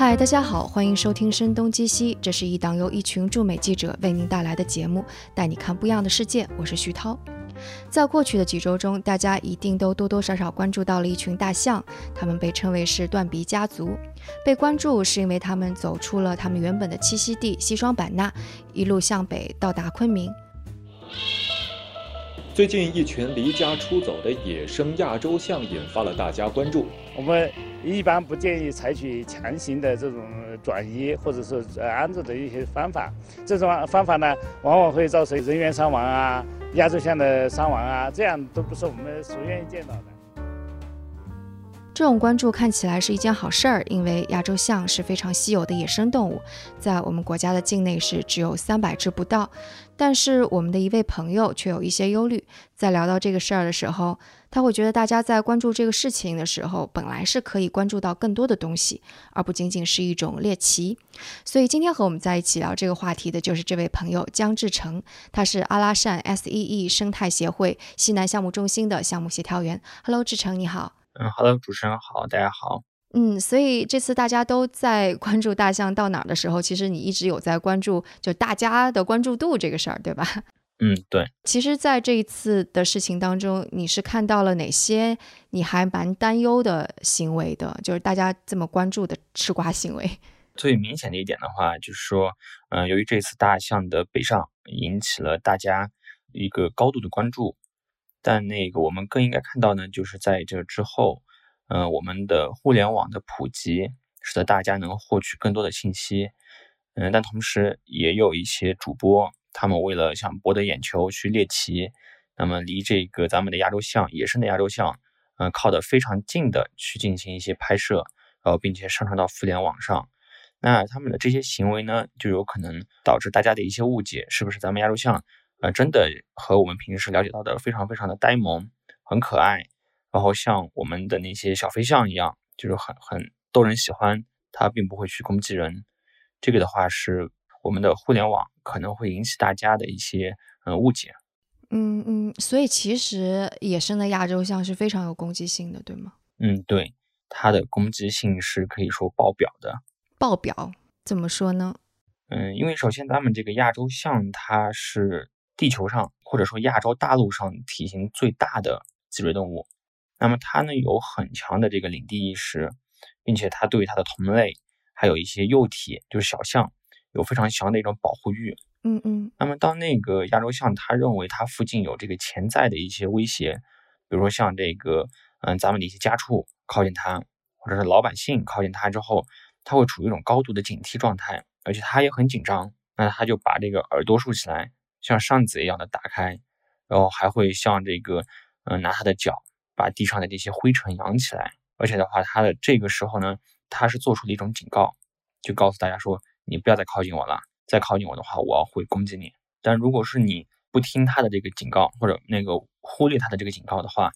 嗨，大家好，欢迎收听《声东击西》，这是一档由一群驻美记者为您带来的节目，带你看不一样的世界。我是徐涛。在过去的几周中，大家一定都多多少少关注到了一群大象，它们被称为是断鼻家族。被关注是因为它们走出了它们原本的栖息地西双版纳，一路向北到达昆明。最近，一群离家出走的野生亚洲象引发了大家关注。我们一般不建议采取强行的这种转移或者是安置的一些方法。这种方法呢，往往会造成人员伤亡啊、亚洲象的伤亡啊，这样都不是我们所愿意见到的。这种关注看起来是一件好事儿，因为亚洲象是非常稀有的野生动物，在我们国家的境内是只有三百只不到。但是我们的一位朋友却有一些忧虑，在聊到这个事儿的时候，他会觉得大家在关注这个事情的时候，本来是可以关注到更多的东西，而不仅仅是一种猎奇。所以今天和我们在一起聊这个话题的就是这位朋友江志成，他是阿拉善 S E E 生态协会西南项目中心的项目协调员。Hello，志成你好。嗯，Hello，主持人好，大家好。嗯，所以这次大家都在关注大象到哪儿的时候，其实你一直有在关注，就大家的关注度这个事儿，对吧？嗯，对。其实，在这一次的事情当中，你是看到了哪些你还蛮担忧的行为的？就是大家这么关注的吃瓜行为。最明显的一点的话，就是说，嗯，由于这次大象的北上引起了大家一个高度的关注，但那个我们更应该看到呢，就是在这之后。嗯，我们的互联网的普及，使得大家能获取更多的信息。嗯，但同时也有一些主播，他们为了想博得眼球去猎奇，那么离这个咱们的亚洲象，野生的亚洲象，嗯，靠得非常近的去进行一些拍摄，然后并且上传到互联网上。那他们的这些行为呢，就有可能导致大家的一些误解，是不是咱们亚洲象，呃，真的和我们平时了解到的非常非常的呆萌，很可爱。然后像我们的那些小飞象一样，就是很很逗人喜欢，它并不会去攻击人。这个的话是我们的互联网可能会引起大家的一些呃误解。嗯嗯，所以其实野生的亚洲象是非常有攻击性的，对吗？嗯，对，它的攻击性是可以说爆表的。爆表怎么说呢？嗯，因为首先咱们这个亚洲象它是地球上或者说亚洲大陆上体型最大的脊椎动物。那么它呢有很强的这个领地意识，并且它对它的同类还有一些幼体，就是小象，有非常强的一种保护欲。嗯嗯。那么当那个亚洲象它认为它附近有这个潜在的一些威胁，比如说像这个嗯咱们的一些家畜靠近它，或者是老百姓靠近它之后，它会处于一种高度的警惕状态，而且它也很紧张。那它就把这个耳朵竖起来，像扇子一样的打开，然后还会像这个嗯拿它的脚。把地上的这些灰尘扬起来，而且的话，它的这个时候呢，它是做出了一种警告，就告诉大家说，你不要再靠近我了，再靠近我的话，我会攻击你。但如果是你不听它的这个警告，或者那个忽略它的这个警告的话，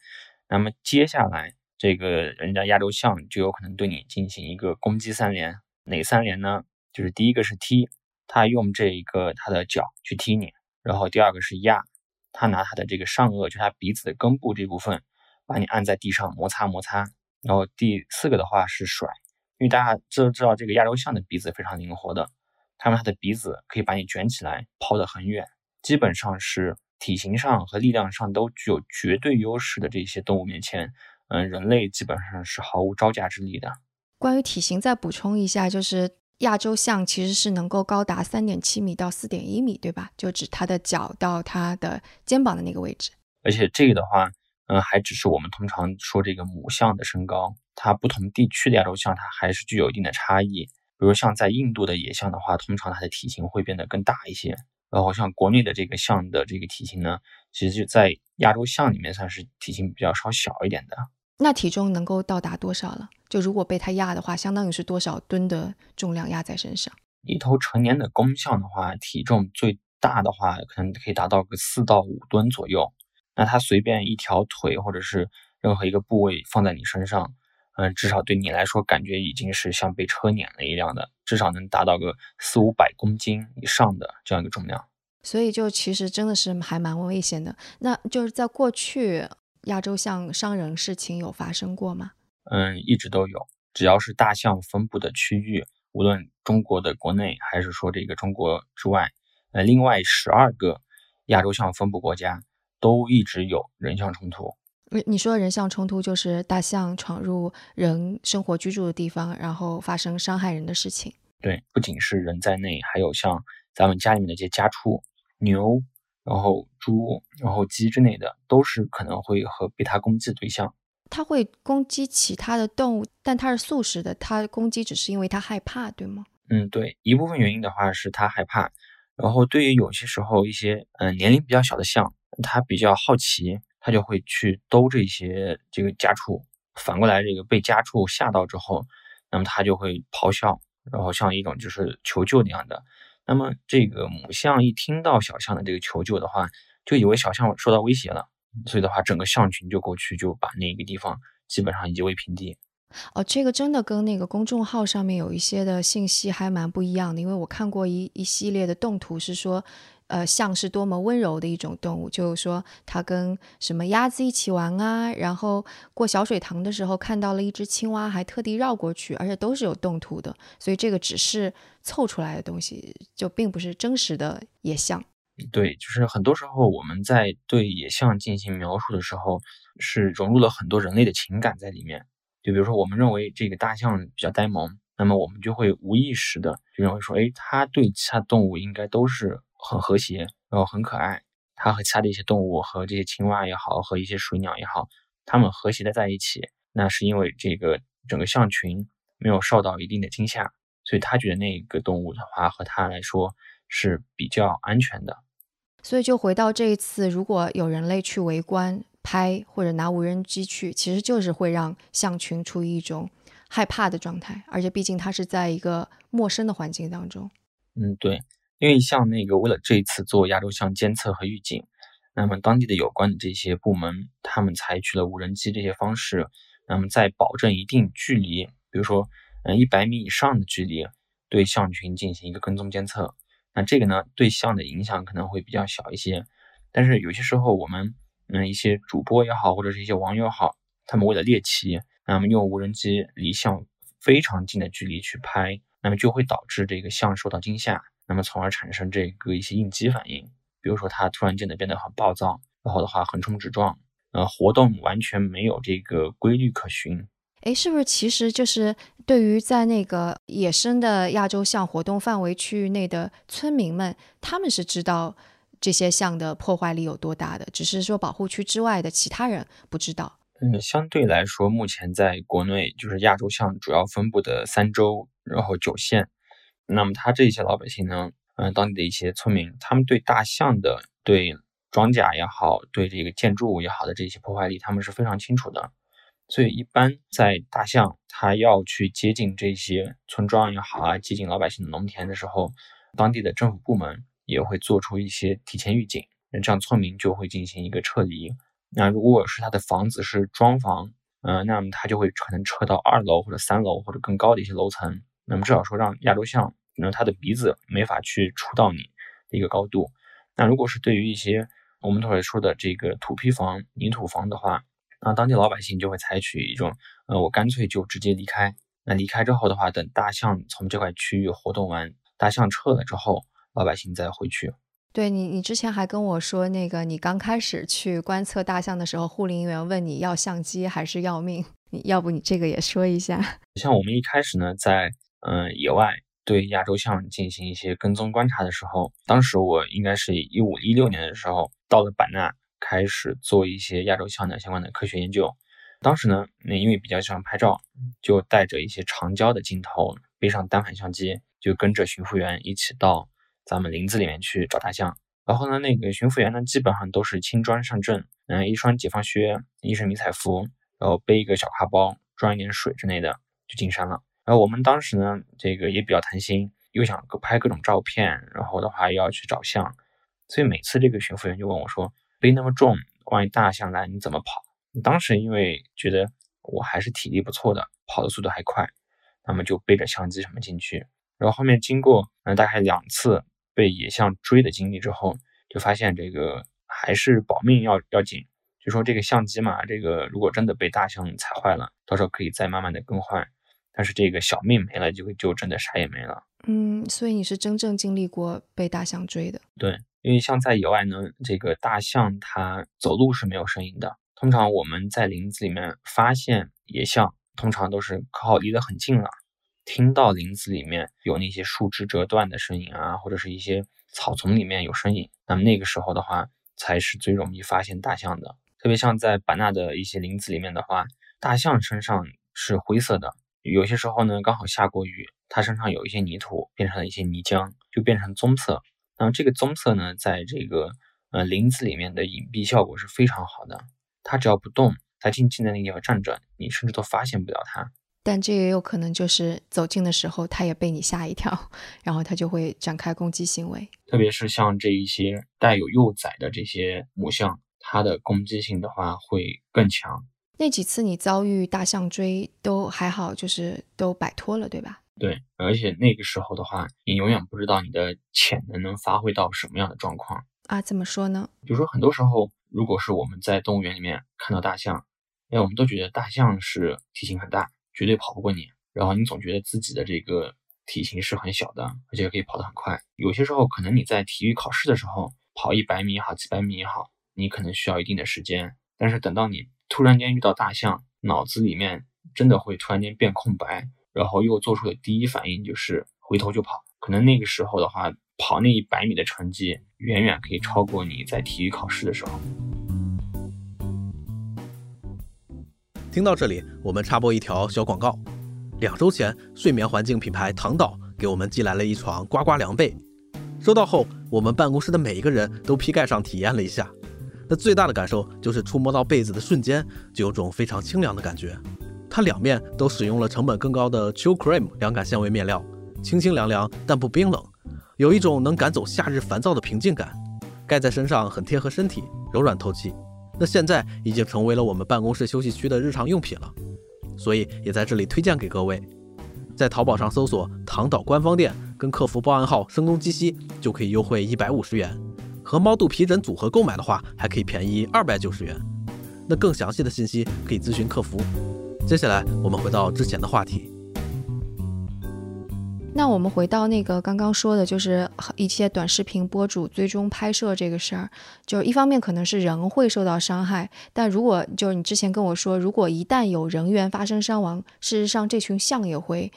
那么接下来这个人家亚洲象就有可能对你进行一个攻击三连。哪三连呢？就是第一个是踢，它用这一个它的脚去踢你；然后第二个是压，它拿它的这个上颚，就它鼻子的根部这部分。把你按在地上摩擦摩擦，然后第四个的话是甩，因为大家知知道这个亚洲象的鼻子非常灵活的，它们它的鼻子可以把你卷起来抛得很远，基本上是体型上和力量上都具有绝对优势的这些动物面前，嗯，人类基本上是毫无招架之力的。关于体型再补充一下，就是亚洲象其实是能够高达三点七米到四点一米，对吧？就指它的脚到它的肩膀的那个位置。而且这个的话。嗯，还只是我们通常说这个母象的身高，它不同地区的亚洲象它还是具有一定的差异。比如像在印度的野象的话，通常它的体型会变得更大一些。然后像国内的这个象的这个体型呢，其实就在亚洲象里面算是体型比较稍小一点的。那体重能够到达多少了？就如果被它压的话，相当于是多少吨的重量压在身上？一头成年的公象的话，体重最大的话可能可以达到个四到五吨左右。那它随便一条腿或者是任何一个部位放在你身上，嗯，至少对你来说感觉已经是像被车碾了一样的，至少能达到个四五百公斤以上的这样一个重量。所以就其实真的是还蛮危险的。那就是在过去亚洲象伤人事情有发生过吗？嗯，一直都有。只要是大象分布的区域，无论中国的国内还是说这个中国之外，呃，另外十二个亚洲象分布国家都一直有人象冲突。你你说人象冲突就是大象闯入人生活居住的地方，然后发生伤害人的事情。对，不仅是人在内，还有像咱们家里面的一些家畜，牛，然后猪，然后鸡之类的，都是可能会和被它攻击的对象。它会攻击其他的动物，但它是素食的，它攻击只是因为它害怕，对吗？嗯，对，一部分原因的话是它害怕，然后对于有些时候一些嗯年龄比较小的象，他比较好奇，他就会去兜这些这个家畜，反过来这个被家畜吓到之后，那么他就会咆哮。然后像一种就是求救那样的，那么这个母象一听到小象的这个求救的话，就以为小象受到威胁了，所以的话，整个象群就过去就把那个地方基本上夷为平地。哦，这个真的跟那个公众号上面有一些的信息还蛮不一样的，因为我看过一一系列的动图是说。呃，象是多么温柔的一种动物，就是说它跟什么鸭子一起玩啊，然后过小水塘的时候看到了一只青蛙，还特地绕过去，而且都是有动图的，所以这个只是凑出来的东西，就并不是真实的野象。对，就是很多时候我们在对野象进行描述的时候，是融入了很多人类的情感在里面。就比如说，我们认为这个大象比较呆萌，那么我们就会无意识的就认为说，哎，它对其他动物应该都是。很和谐，然后很可爱。它和其他的一些动物，和这些青蛙也好，和一些水鸟也好，它们和谐的在一起，那是因为这个整个象群没有受到一定的惊吓，所以他觉得那个动物的话和他来说是比较安全的。所以就回到这一次，如果有人类去围观、拍或者拿无人机去，其实就是会让象群处于一种害怕的状态，而且毕竟它是在一个陌生的环境当中。嗯，对。因为像那个为了这一次做亚洲象监测和预警，那么当地的有关的这些部门，他们采取了无人机这些方式，那么在保证一定距离，比如说嗯一百米以上的距离，对象群进行一个跟踪监测。那这个呢对象的影响可能会比较小一些，但是有些时候我们嗯一些主播也好，或者是一些网友好，他们为了猎奇，那么用无人机离象非常近的距离去拍，那么就会导致这个象受到惊吓。那么，从而产生这个一些应激反应，比如说它突然间的变得很暴躁，然后的话横冲直撞，呃，活动完全没有这个规律可循。哎，是不是其实就是对于在那个野生的亚洲象活动范围区域内的村民们，他们是知道这些象的破坏力有多大的，只是说保护区之外的其他人不知道。嗯，相对来说，目前在国内就是亚洲象主要分布的三州，然后九县。那么他这些老百姓呢，嗯，当地的一些村民，他们对大象的对庄稼也好，对这个建筑物也好的这些破坏力，他们是非常清楚的。所以一般在大象它要去接近这些村庄也好啊，接近老百姓的农田的时候，当地的政府部门也会做出一些提前预警，那这样村民就会进行一个撤离。那如果是他的房子是庄房，嗯，那么他就会可能撤到二楼或者三楼或者更高的一些楼层。那么至少说让亚洲象，那它的鼻子没法去触到你的一个高度。那如果是对于一些我们刚才说的这个土坯房、泥土房的话，那当地老百姓就会采取一种，呃，我干脆就直接离开。那离开之后的话，等大象从这块区域活动完，大象撤了之后，老百姓再回去。对你，你之前还跟我说，那个你刚开始去观测大象的时候，护林员问你要相机还是要命？你要不你这个也说一下？像我们一开始呢，在嗯，野外对亚洲象进行一些跟踪观察的时候，当时我应该是一五一六年的时候到了版纳，开始做一些亚洲象的相关的科学研究。当时呢，那因为比较喜欢拍照，就带着一些长焦的镜头，背上单反相机，就跟着巡护员一起到咱们林子里面去找大象。然后呢，那个巡护员呢，基本上都是轻装上阵，嗯，一双解放靴，一身迷彩服，然后背一个小挎包，装一点水之类的，就进山了。然后我们当时呢，这个也比较贪心，又想拍各种照片，然后的话又要去找象，所以每次这个巡抚员就问我说：“背那么重，万一大象来你怎么跑？”当时因为觉得我还是体力不错的，跑的速度还快，那么就背着相机什么进去。然后后面经过嗯大概两次被野象追的经历之后，就发现这个还是保命要要紧。就说这个相机嘛，这个如果真的被大象踩坏了，到时候可以再慢慢的更换。但是这个小命没了，就就真的啥也没了。嗯，所以你是真正经历过被大象追的。对，因为像在野外呢，这个大象它走路是没有声音的。通常我们在林子里面发现野象，通常都是靠离得很近了，听到林子里面有那些树枝折断的声音啊，或者是一些草丛里面有声音，那么那个时候的话，才是最容易发现大象的。特别像在版纳的一些林子里面的话，大象身上是灰色的。有些时候呢，刚好下过雨，它身上有一些泥土，变成了一些泥浆，就变成棕色。那么这个棕色呢，在这个呃林子里面的隐蔽效果是非常好的。它只要不动，它静静在那个地方站着，你甚至都发现不了它。但这也有可能就是走近的时候，它也被你吓一跳，然后它就会展开攻击行为。特别是像这一些带有幼崽的这些母象，它的攻击性的话会更强。那几次你遭遇大象追都还好，就是都摆脱了，对吧？对，而且那个时候的话，你永远不知道你的潜能能发挥到什么样的状况啊？怎么说呢？比如说，很多时候，如果是我们在动物园里面看到大象，哎，我们都觉得大象是体型很大，绝对跑不过你。然后你总觉得自己的这个体型是很小的，而且可以跑得很快。有些时候，可能你在体育考试的时候跑一百米也好，几百米也好，你可能需要一定的时间，但是等到你。突然间遇到大象，脑子里面真的会突然间变空白，然后又做出的第一反应就是回头就跑。可能那个时候的话，跑那一百米的成绩远远可以超过你在体育考试的时候。听到这里，我们插播一条小广告：两周前，睡眠环境品牌唐岛给我们寄来了一床呱呱凉被，收到后，我们办公室的每一个人都披盖上体验了一下。那最大的感受就是触摸到被子的瞬间，就有种非常清凉的感觉。它两面都使用了成本更高的 Chill Cream 凉感纤维面料，清清凉凉但不冰冷，有一种能赶走夏日烦躁的平静感。盖在身上很贴合身体，柔软透气。那现在已经成为了我们办公室休息区的日常用品了，所以也在这里推荐给各位。在淘宝上搜索“唐岛官方店”，跟客服报暗号“声东击西”，就可以优惠一百五十元。和猫肚皮枕组合购买的话，还可以便宜二百九十元。那更详细的信息可以咨询客服。接下来我们回到之前的话题。那我们回到那个刚刚说的，就是一些短视频博主追踪拍摄这个事儿，就是一方面可能是人会受到伤害，但如果就是你之前跟我说，如果一旦有人员发生伤亡，事实上这群象也会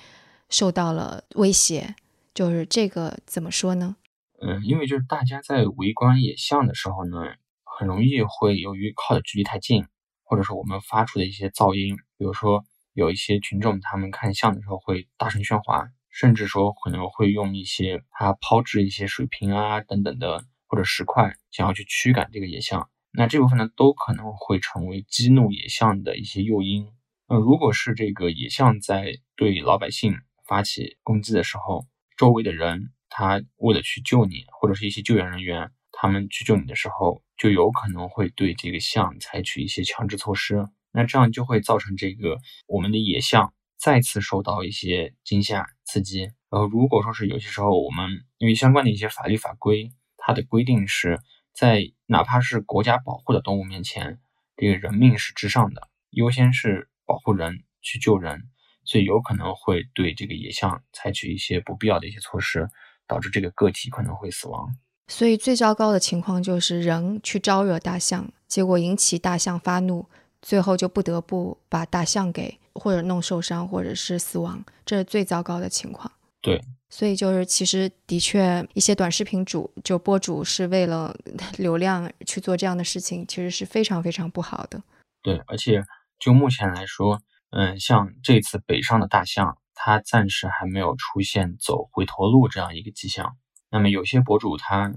受到了威胁，就是这个怎么说呢？嗯，因为就是大家在围观野象的时候呢，很容易会由于靠的距离太近，或者是我们发出的一些噪音，比如说有一些群众他们看象的时候会大声喧哗，甚至说可能会用一些他抛掷一些水瓶啊等等的或者石块，想要去驱赶这个野象。那这部分呢，都可能会成为激怒野象的一些诱因。那如果是这个野象在对老百姓发起攻击的时候，周围的人。他为了去救你，或者是一些救援人员，他们去救你的时候，就有可能会对这个象采取一些强制措施。那这样就会造成这个我们的野象再次受到一些惊吓刺激。然后，如果说是有些时候我们因为相关的一些法律法规，它的规定是在哪怕是国家保护的动物面前，这个人命是至上的，优先是保护人去救人，所以有可能会对这个野象采取一些不必要的一些措施。导致这个个体可能会死亡，所以最糟糕的情况就是人去招惹大象，结果引起大象发怒，最后就不得不把大象给或者弄受伤，或者是死亡，这是最糟糕的情况。对，所以就是其实的确一些短视频主就博主是为了 流量去做这样的事情，其实是非常非常不好的。对，而且就目前来说，嗯，像这次北上的大象。它暂时还没有出现走回头路这样一个迹象。那么有些博主他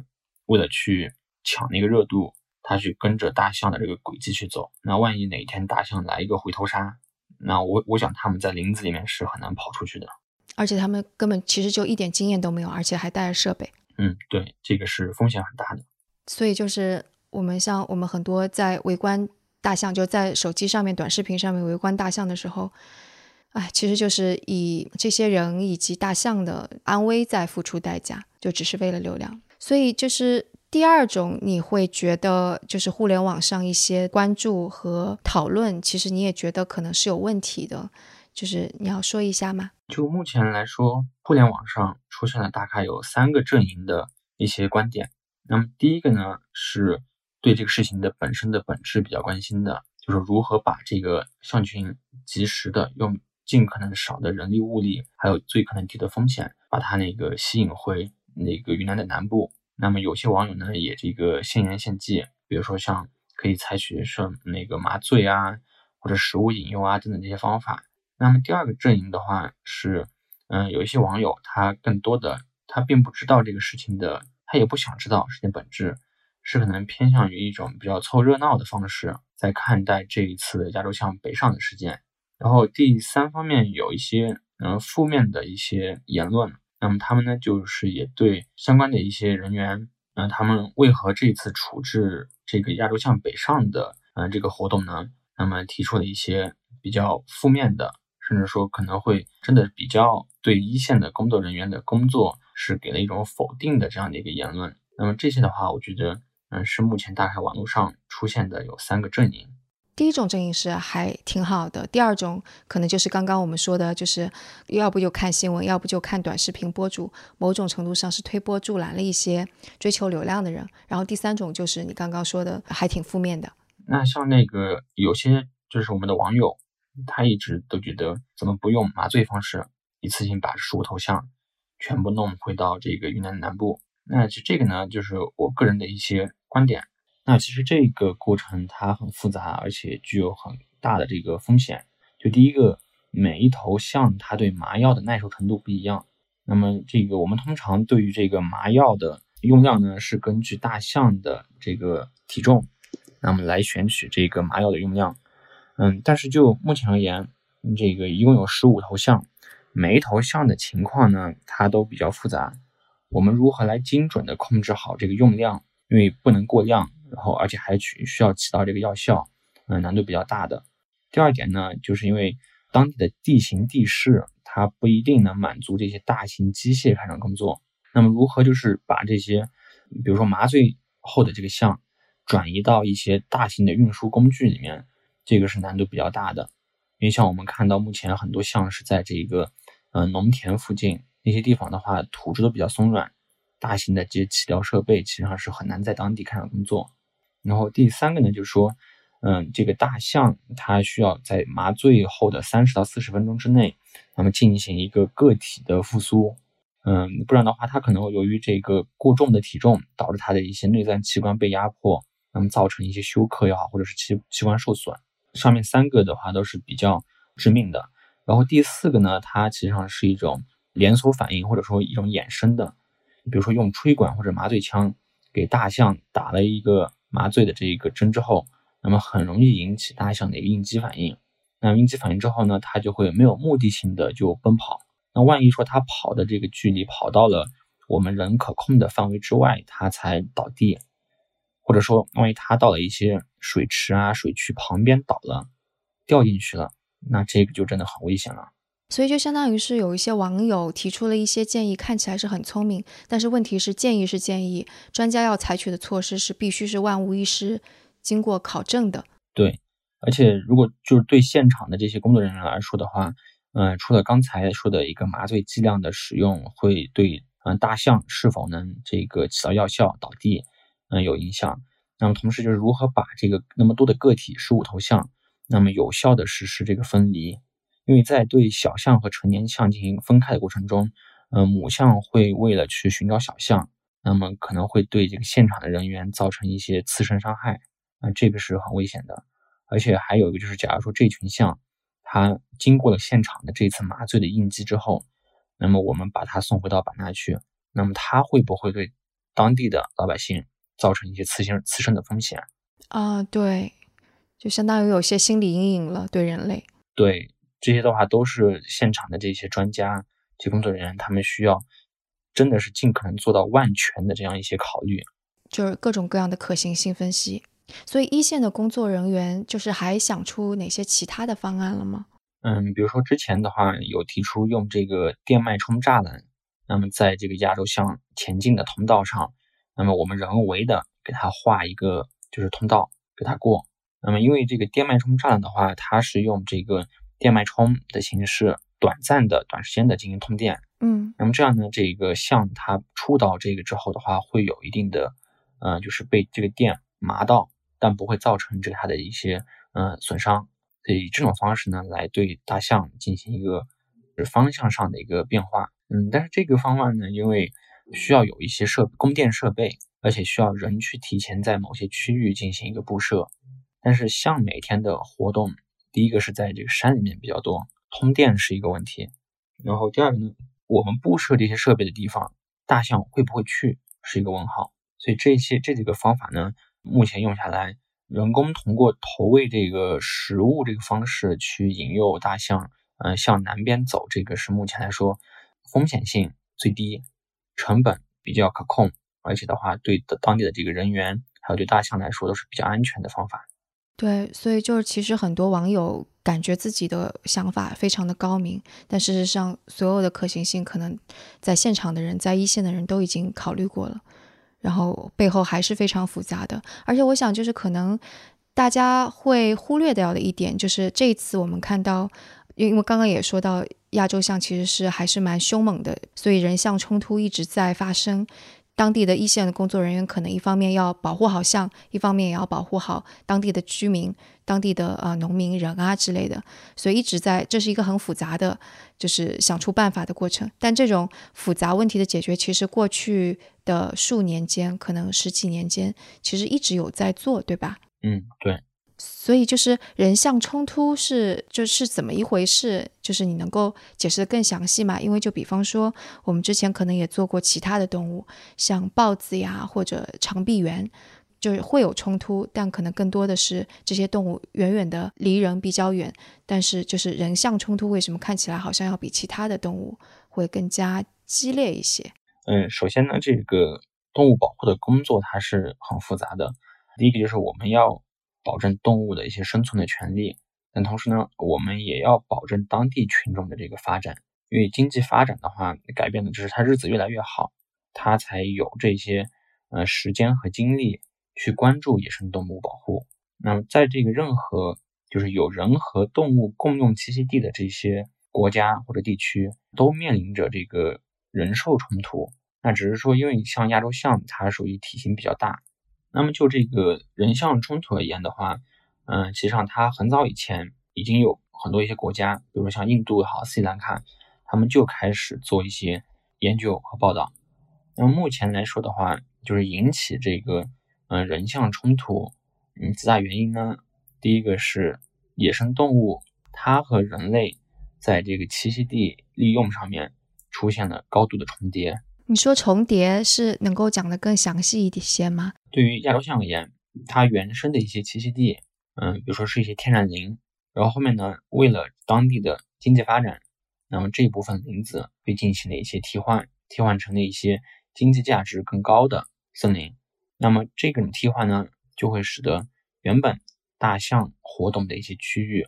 为了去抢那个热度，他去跟着大象的这个轨迹去走。那万一哪一天大象来一个回头杀，那我我想他们在林子里面是很难跑出去的。而且他们根本其实就一点经验都没有，而且还带着设备。嗯，对，这个是风险很大的。所以就是我们像我们很多在围观大象，就在手机上面短视频上面围观大象的时候。哎，其实就是以这些人以及大象的安危在付出代价，就只是为了流量。所以就是第二种，你会觉得就是互联网上一些关注和讨论，其实你也觉得可能是有问题的。就是你要说一下吗？就目前来说，互联网上出现了大概有三个阵营的一些观点。那么第一个呢，是对这个事情的本身的本质比较关心的，就是如何把这个象群及时的用尽可能少的人力物力，还有最可能低的风险，把它那个吸引回那个云南的南部。那么有些网友呢，也这个献言献计，比如说像可以采取是那个麻醉啊，或者食物引诱啊等等这些方法。那么第二个阵营的话是，嗯，有一些网友他更多的他并不知道这个事情的，他也不想知道事情本质，是可能偏向于一种比较凑热闹的方式在看待这一次亚洲象北上的事件。然后第三方面有一些嗯负面的一些言论，那么他们呢就是也对相关的一些人员，嗯，他们为何这次处置这个亚洲象北上的嗯这个活动呢，那么提出了一些比较负面的。甚至说可能会真的比较对一线的工作人员的工作是给了一种否定的这样的一个言论。那么这些的话，我觉得，嗯，是目前大概网络上出现的有三个阵营。第一种阵营是还挺好的，第二种可能就是刚刚我们说的，就是要不就看新闻，要不就看短视频博主，某种程度上是推波助澜了一些追求流量的人。然后第三种就是你刚刚说的，还挺负面的。那像那个有些就是我们的网友。他一直都觉得怎么不用麻醉方式一次性把十五头象全部弄回到这个云南南部？那其实这个呢，就是我个人的一些观点。那其实这个过程它很复杂，而且具有很大的这个风险。就第一个，每一头象它对麻药的耐受程度不一样。那么这个我们通常对于这个麻药的用量呢，是根据大象的这个体重，那么来选取这个麻药的用量。嗯，但是就目前而言，这个一共有十五头象，每一头象的情况呢，它都比较复杂。我们如何来精准的控制好这个用量？因为不能过量，然后而且还需需要起到这个药效，嗯，难度比较大的。第二点呢，就是因为当地的地形地势，它不一定能满足这些大型机械开展工作。那么如何就是把这些，比如说麻醉后的这个象，转移到一些大型的运输工具里面？这个是难度比较大的，因为像我们看到目前很多象是在这个，嗯，农田附近那些地方的话，土质都比较松软，大型的这些起吊设备其实上是很难在当地开展工作。然后第三个呢，就是说，嗯，这个大象它需要在麻醉后的三十到四十分钟之内，那么进行一个个体的复苏，嗯，不然的话，它可能由于这个过重的体重导致它的一些内脏器官被压迫，那么造成一些休克也好，或者是器器官受损。上面三个的话都是比较致命的，然后第四个呢，它其实上是一种连锁反应或者说一种衍生的，比如说用吹管或者麻醉枪给大象打了一个麻醉的这一个针之后，那么很容易引起大象的一个应激反应。那应激反应之后呢，它就会没有目的性的就奔跑。那万一说它跑的这个距离跑到了我们人可控的范围之外，它才倒地。或者说，万一它到了一些水池啊、水渠旁边倒了，掉进去了，那这个就真的很危险了。所以就相当于是有一些网友提出了一些建议，看起来是很聪明，但是问题是建议是建议，专家要采取的措施是必须是万无一失、经过考证的。对，而且如果就是对现场的这些工作人员来说的话，嗯，除了刚才说的一个麻醉剂量的使用会对嗯大象是否能这个起到药效倒地。嗯，有影响。那么同时就是如何把这个那么多的个体十五头象，那么有效的实施这个分离。因为在对小象和成年象进行分开的过程中，嗯，母象会为了去寻找小象，那么可能会对这个现场的人员造成一些次生伤害，啊，这个是很危险的。而且还有一个就是，假如说这群象它经过了现场的这次麻醉的应激之后，那么我们把它送回到版纳去，那么它会不会对当地的老百姓？造成一些刺身刺身的风险啊，对，就相当于有些心理阴影了，对人类。对这些的话，都是现场的这些专家、这工作人员，他们需要真的是尽可能做到万全的这样一些考虑，就是各种各样的可行性分析。所以一线的工作人员就是还想出哪些其他的方案了吗？嗯，比如说之前的话有提出用这个电脉冲栅栏，那么在这个亚洲象前进的通道上。那么我们人为的给它画一个就是通道给它过。那么因为这个电脉冲栅栏的话，它是用这个电脉冲的形式，短暂的、短时间的进行通电。嗯，那么这样呢，这个像它触到这个之后的话，会有一定的，呃，就是被这个电麻到，但不会造成这个它的一些呃损伤。所以这种方式呢，来对大象进行一个方向上的一个变化。嗯，但是这个方案呢，因为需要有一些设供电设备，而且需要人去提前在某些区域进行一个布设。但是象每天的活动，第一个是在这个山里面比较多，通电是一个问题。然后第二个呢，我们布设这些设备的地方，大象会不会去是一个问号。所以这些这几个方法呢，目前用下来，人工通过投喂这个食物这个方式去引诱大象，嗯，向南边走，这个是目前来说风险性最低，成本比较可控，而且的话对的当地的这个人员还有对大象来说都是比较安全的方法。对，所以就是其实很多网友感觉自己的想法非常的高明，但事实上所有的可行性可能在现场的人，在一线的人都已经考虑过了，然后背后还是非常复杂的。而且我想就是可能大家会忽略掉的一点，就是这一次我们看到，因为刚刚也说到亚洲象其实是还是蛮凶猛的，所以人象冲突一直在发生。当地的一线的工作人员可能一方面要保护好象，一方面也要保护好当地的居民、当地的呃农民人啊之类的，所以一直在这是一个很复杂的，就是想出办法的过程。但这种复杂问题的解决，其实过去的数年间，可能十几年间，其实一直有在做，对吧？嗯，对。所以就是人象冲突是就是怎么一回事？就是你能够解释的更详细吗？因为就比方说，我们之前可能也做过其他的动物，像豹子呀或者长臂猿，就是会有冲突，但可能更多的是这些动物远远的离人比较远。但是就是人象冲突为什么看起来好像要比其他的动物会更加激烈一些？嗯，首先呢，这个动物保护的工作它是很复杂的。第一个就是我们要。保证动物的一些生存的权利，但同时呢，我们也要保证当地群众的这个发展。因为经济发展的话，改变的就是他日子越来越好，他才有这些呃时间和精力去关注野生动物保护。那么，在这个任何就是有人和动物共用栖息地的这些国家或者地区，都面临着这个人兽冲突。那只是说，因为像亚洲象，它属于体型比较大。那么就这个人象冲突而言的话，嗯，其实上它很早以前已经有很多一些国家，比如说像印度也好、斯里兰卡，他们就开始做一些研究和报道。那么目前来说的话，就是引起这个嗯人象冲突，嗯，几大原因呢？第一个是野生动物它和人类在这个栖息地利用上面出现了高度的重叠。你说重叠是能够讲得更详细一些吗？对于亚洲象而言，它原生的一些栖息地，嗯，比如说是一些天然林，然后后面呢，为了当地的经济发展，那么这一部分林子被进行了一些替换，替换成了一些经济价值更高的森林。那么这种替换呢，就会使得原本大象活动的一些区域，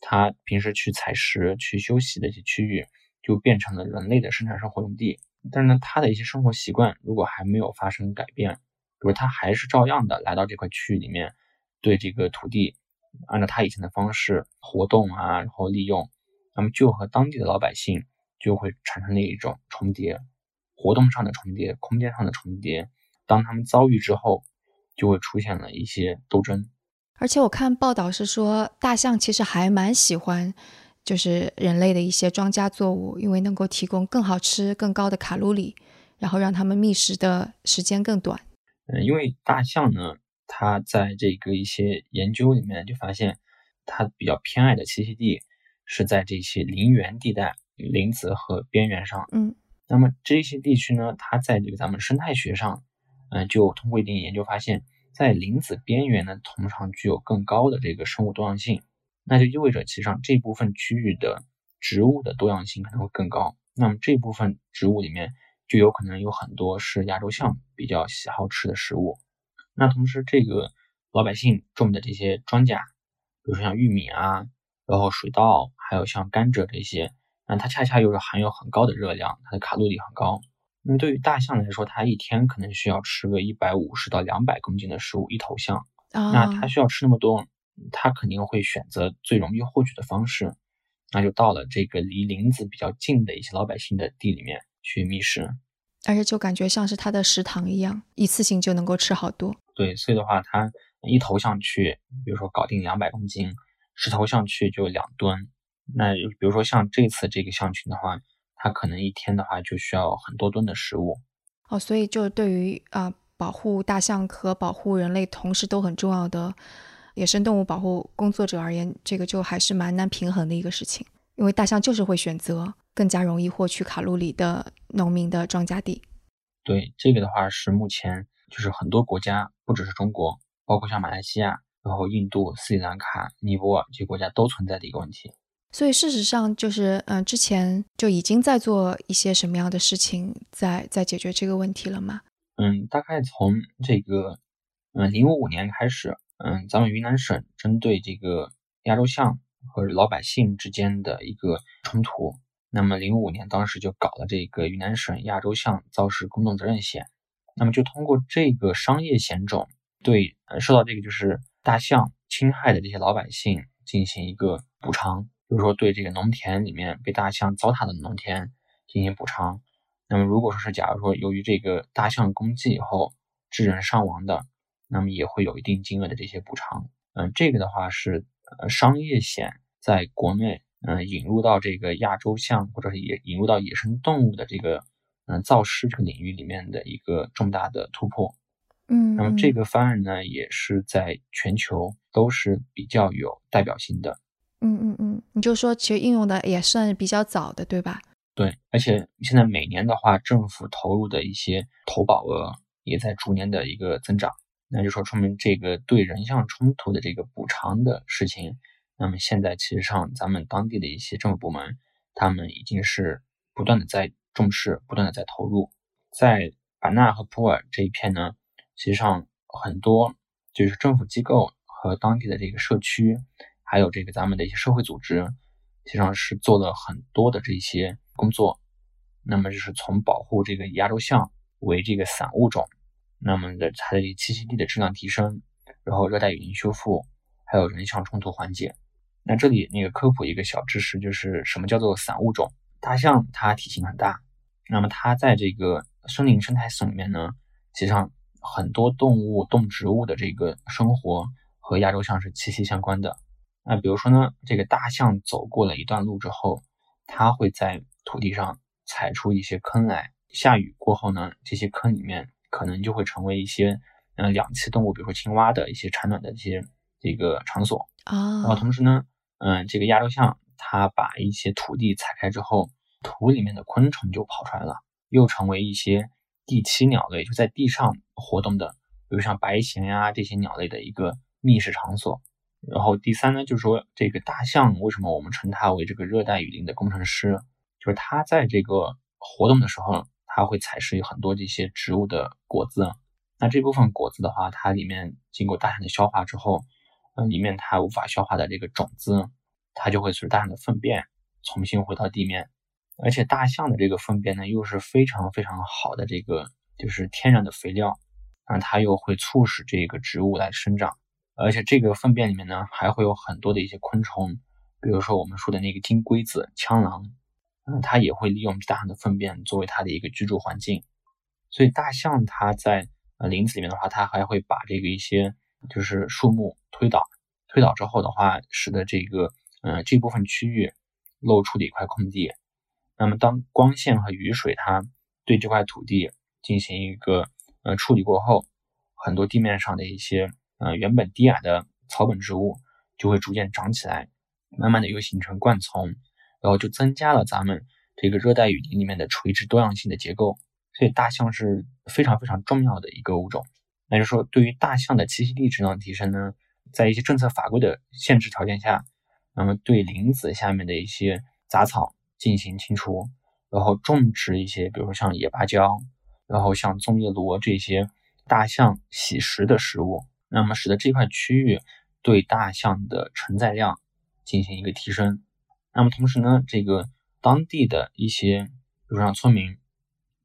它平时去采食、去休息的一些区域，就变成了人类的生产生活用地。但是呢，他的一些生活习惯如果还没有发生改变，比如他还是照样的来到这块区域里面，对这个土地按照他以前的方式活动啊，然后利用，那么就和当地的老百姓就会产生了一种重叠，活动上的重叠，空间上的重叠。当他们遭遇之后，就会出现了一些斗争。而且我看报道是说，大象其实还蛮喜欢。就是人类的一些庄稼作物，因为能够提供更好吃、更高的卡路里，然后让它们觅食的时间更短。嗯，因为大象呢，它在这个一些研究里面就发现，它比较偏爱的栖息地是在这些林园地带、林子和边缘上。嗯，那么这些地区呢，它在这个咱们生态学上，嗯，就通过一定研究发现，在林子边缘呢，通常具有更高的这个生物多样性。那就意味着，其实上这部分区域的植物的多样性可能会更高。那么这部分植物里面就有可能有很多是亚洲象比较喜好吃的食物。那同时，这个老百姓种的这些庄稼，比如说像玉米啊，然后水稻，还有像甘蔗这些，那它恰恰又是含有很高的热量，它的卡路里很高。那么对于大象来说，它一天可能需要吃个一百五十到两百公斤的食物，一头象，那它需要吃那么多。他肯定会选择最容易获取的方式，那就到了这个离林子比较近的一些老百姓的地里面去觅食，而且就感觉像是他的食堂一样，一次性就能够吃好多。对，所以的话，他一头象去，比如说搞定两百公斤，十头象去就两吨。那比如说像这次这个象群的话，它可能一天的话就需要很多吨的食物。哦，所以就对于啊保护大象和保护人类同时都很重要的。野生动物保护工作者而言，这个就还是蛮难平衡的一个事情，因为大象就是会选择更加容易获取卡路里的农民的庄稼地。对，这个的话是目前就是很多国家，不只是中国，包括像马来西亚、然后印度、斯里兰卡、尼泊尔这些国家都存在的一个问题。所以事实上就是，嗯，之前就已经在做一些什么样的事情，在在解决这个问题了吗？嗯，大概从这个，嗯，零五年开始。嗯，咱们云南省针对这个亚洲象和老百姓之间的一个冲突，那么零五年当时就搞了这个云南省亚洲象肇事公众责任险，那么就通过这个商业险种，对呃受到这个就是大象侵害的这些老百姓进行一个补偿，比如说对这个农田里面被大象糟蹋的农田进行补偿，那么如果说是假如说由于这个大象攻击以后致人伤亡的。那么也会有一定金额的这些补偿，嗯，这个的话是呃商业险在国内嗯引入到这个亚洲象或者是也引入到野生动物的这个嗯造尸这个领域里面的一个重大的突破，嗯，那么这个方案呢也是在全球都是比较有代表性的，嗯嗯嗯，你就说其实应用的也算比较早的，对吧？对，而且现在每年的话，政府投入的一些投保额也在逐年的一个增长。那就说，说明这个对人象冲突的这个补偿的事情，那么现在其实上咱们当地的一些政府部门，他们已经是不断的在重视，不断的在投入。在版纳和普洱这一片呢，其实上很多就是政府机构和当地的这个社区，还有这个咱们的一些社会组织，实际上是做了很多的这些工作。那么就是从保护这个亚洲象为这个散物种。那么的它的栖息地的质量提升，然后热带雨林修复，还有人象冲突缓解。那这里那个科普一个小知识，就是什么叫做散物种？大象它体型很大，那么它在这个森林生态系统里面呢，实际上很多动物、动植物的这个生活和亚洲象是息息相关的。那比如说呢，这个大象走过了一段路之后，它会在土地上踩出一些坑来。下雨过后呢，这些坑里面。可能就会成为一些嗯两栖动物，比如说青蛙的一些产卵的一些这个场所啊。然后同时呢，嗯，这个亚洲象它把一些土地踩开之后，土里面的昆虫就跑出来了，又成为一些地栖鸟类就在地上活动的，比如像白鹇呀这些鸟类的一个觅食场所。然后第三呢，就是说这个大象为什么我们称它为这个热带雨林的工程师，就是它在这个活动的时候。它会采食有很多这些植物的果子，那这部分果子的话，它里面经过大量的消化之后，嗯，里面它无法消化的这个种子，它就会随着大量的粪便重新回到地面，而且大象的这个粪便呢，又是非常非常好的这个就是天然的肥料，啊，它又会促使这个植物来生长，而且这个粪便里面呢，还会有很多的一些昆虫，比如说我们说的那个金龟子、蜣螂。嗯，它也会利用大象的粪便作为它的一个居住环境，所以大象它在呃林子里面的话，它还会把这个一些就是树木推倒，推倒之后的话，使得这个呃这部分区域露出的一块空地。那么当光线和雨水它对这块土地进行一个呃处理过后，很多地面上的一些呃原本低矮的草本植物就会逐渐长起来，慢慢的又形成灌丛。然后就增加了咱们这个热带雨林里面的垂直多样性的结构，所以大象是非常非常重要的一个物种。那就说，对于大象的栖息地质量提升呢，在一些政策法规的限制条件下，那么对林子下面的一些杂草进行清除，然后种植一些，比如说像野芭蕉，然后像棕叶罗这些大象喜食的食物，那么使得这块区域对大象的承载量进行一个提升。那么同时呢，这个当地的一些，比如像村民，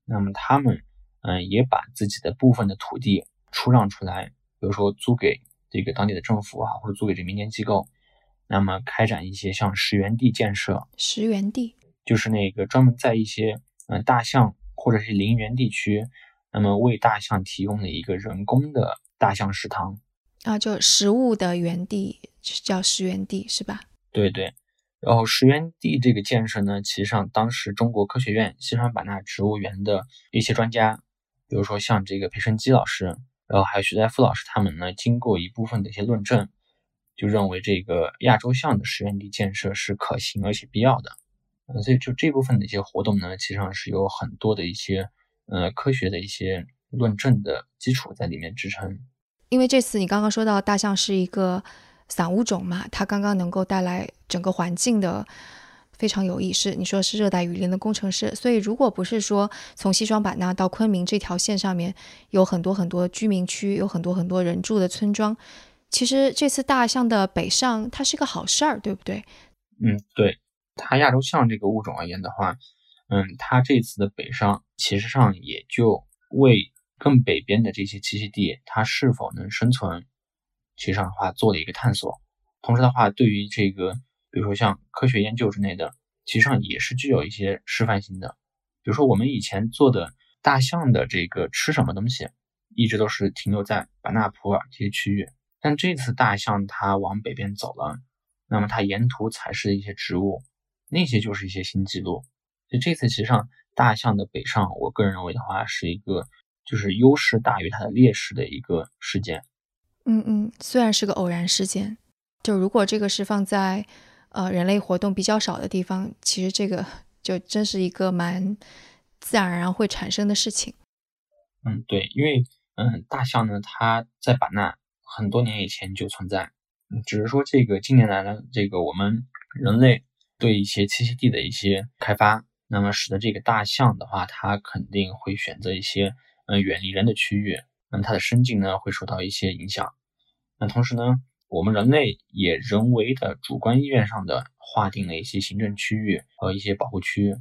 那么他们，嗯，也把自己的部分的土地出让出来，比如说租给这个当地的政府啊，或者租给这民间机构，那么开展一些像石原地建设。石原地就是那个专门在一些嗯大象或者是林园地区，那么为大象提供的一个人工的大象食堂啊，就食物的园地叫石原地是吧？对对。然后石原地这个建设呢，其实上当时中国科学院西双版纳植物园的一些专家，比如说像这个裴顺基老师，然后还有徐在富老师，他们呢经过一部分的一些论证，就认为这个亚洲象的石原地建设是可行而且必要的。嗯，所以就这部分的一些活动呢，其实上是有很多的一些呃科学的一些论证的基础在里面支撑。因为这次你刚刚说到大象是一个。散物种嘛，它刚刚能够带来整个环境的非常有益。是你说是热带雨林的工程师，所以如果不是说从西双版纳到昆明这条线上面有很多很多居民区，有很多很多人住的村庄，其实这次大象的北上它是个好事儿，对不对？嗯，对。它亚洲象这个物种而言的话，嗯，它这次的北上其实上也就为更北边的这些栖息地，它是否能生存。其实上的话做了一个探索，同时的话，对于这个，比如说像科学研究之类的，其实上也是具有一些示范性的。比如说我们以前做的大象的这个吃什么东西，一直都是停留在版纳普尔这些区域，但这次大象它往北边走了，那么它沿途采食的一些植物，那些就是一些新记录。所以这次其实上大象的北上，我个人认为的话，是一个就是优势大于它的劣势的一个事件。嗯嗯，虽然是个偶然事件，就如果这个是放在呃人类活动比较少的地方，其实这个就真是一个蛮自然而然会产生的事情。嗯，对，因为嗯大象呢，它在版纳很多年以前就存在，只是说这个近年来呢，这个我们人类对一些栖息地的一些开发，那么使得这个大象的话，它肯定会选择一些嗯远离人的区域。那么它的生境呢会受到一些影响。那同时呢，我们人类也人为的主观意愿上的划定了一些行政区域和一些保护区，